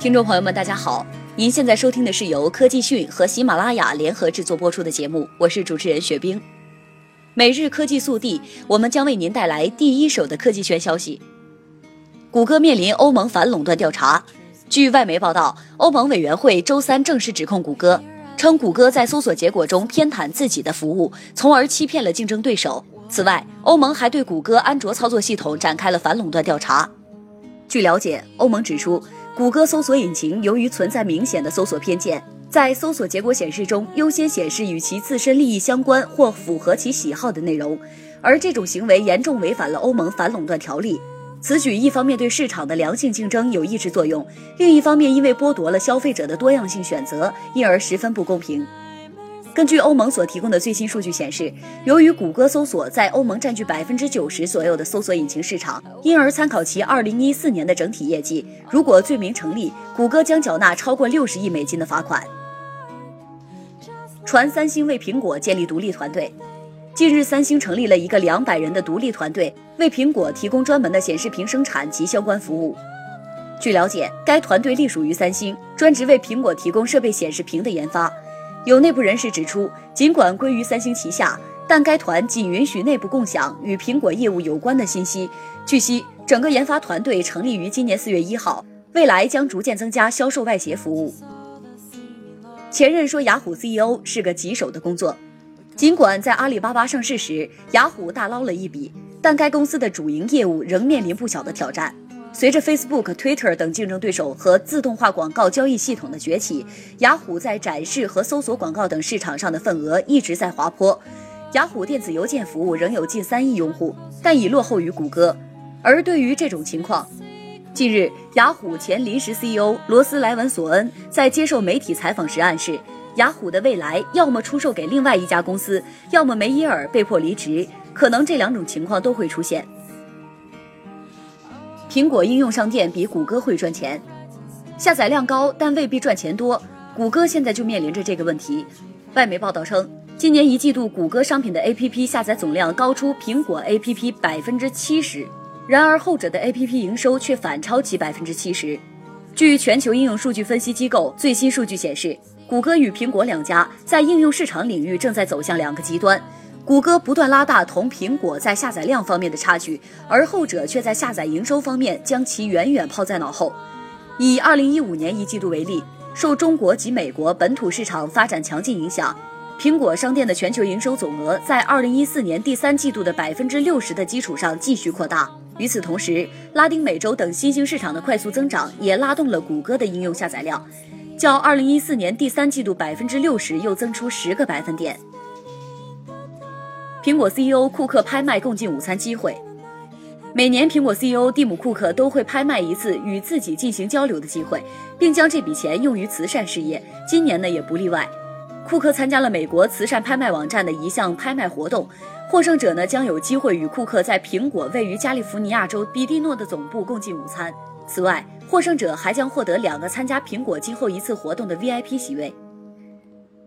听众朋友们，大家好！您现在收听的是由科技讯和喜马拉雅联合制作播出的节目，我是主持人雪冰。每日科技速递，我们将为您带来第一手的科技圈消息。谷歌面临欧盟反垄断调查。据外媒报道，欧盟委员会周三正式指控谷歌，称谷歌在搜索结果中偏袒自己的服务，从而欺骗了竞争对手。此外，欧盟还对谷歌安卓操作系统展开了反垄断调查。据了解，欧盟指出。谷歌搜索引擎由于存在明显的搜索偏见，在搜索结果显示中优先显示与其自身利益相关或符合其喜好的内容，而这种行为严重违反了欧盟反垄断条例。此举一方面对市场的良性竞争有抑制作用，另一方面因为剥夺了消费者的多样性选择，因而十分不公平。根据欧盟所提供的最新数据显示，由于谷歌搜索在欧盟占据百分之九十左右的搜索引擎市场，因而参考其二零一四年的整体业绩，如果罪名成立，谷歌将缴纳超过六十亿美金的罚款。传三星为苹果建立独立团队。近日，三星成立了一个两百人的独立团队，为苹果提供专门的显示屏生产及相关服务。据了解，该团队隶属于三星，专职为苹果提供设备显示屏的研发。有内部人士指出，尽管归于三星旗下，但该团仅允许内部共享与苹果业务有关的信息。据悉，整个研发团队成立于今年四月一号，未来将逐渐增加销售外协服务。前任说雅虎 CEO 是个棘手的工作，尽管在阿里巴巴上市时，雅虎大捞了一笔，但该公司的主营业务仍面临不小的挑战。随着 Facebook、Twitter 等竞争对手和自动化广告交易系统的崛起，雅虎在展示和搜索广告等市场上的份额一直在滑坡。雅虎电子邮件服务仍有近三亿用户，但已落后于谷歌。而对于这种情况，近日雅虎前临时 CEO 罗斯莱文索恩在接受媒体采访时暗示，雅虎的未来要么出售给另外一家公司，要么梅耶尔被迫离职，可能这两种情况都会出现。苹果应用商店比谷歌会赚钱，下载量高但未必赚钱多。谷歌现在就面临着这个问题。外媒报道称，今年一季度谷歌商品的 APP 下载总量高出苹果 APP 百分之七十，然而后者的 APP 营收却反超其百分之七十。据全球应用数据分析机构最新数据显示，谷歌与苹果两家在应用市场领域正在走向两个极端。谷歌不断拉大同苹果在下载量方面的差距，而后者却在下载营收方面将其远远抛在脑后。以二零一五年一季度为例，受中国及美国本土市场发展强劲影响，苹果商店的全球营收总额在二零一四年第三季度的百分之六十的基础上继续扩大。与此同时，拉丁美洲等新兴市场的快速增长也拉动了谷歌的应用下载量，较二零一四年第三季度百分之六十又增出十个百分点。苹果 CEO 库克拍卖共进午餐机会。每年，苹果 CEO 蒂姆·库克都会拍卖一次与自己进行交流的机会，并将这笔钱用于慈善事业。今年呢，也不例外。库克参加了美国慈善拍卖网站的一项拍卖活动，获胜者呢将有机会与库克在苹果位于加利福尼亚州比蒂诺的总部共进午餐。此外，获胜者还将获得两个参加苹果今后一次活动的 VIP 席位。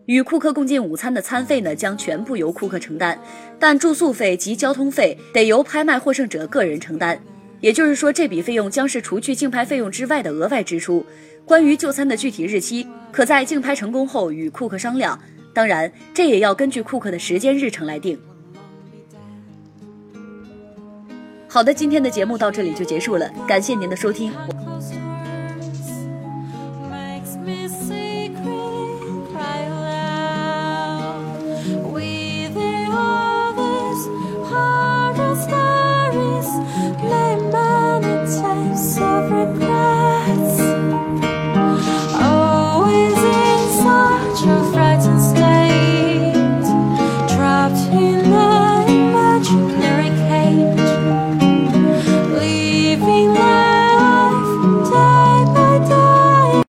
与库克共进午餐的餐费呢，将全部由库克承担，但住宿费及交通费得由拍卖获胜者个人承担。也就是说，这笔费用将是除去竞拍费用之外的额外支出。关于就餐的具体日期，可在竞拍成功后与库克商量。当然，这也要根据库克的时间日程来定。好的，今天的节目到这里就结束了，感谢您的收听。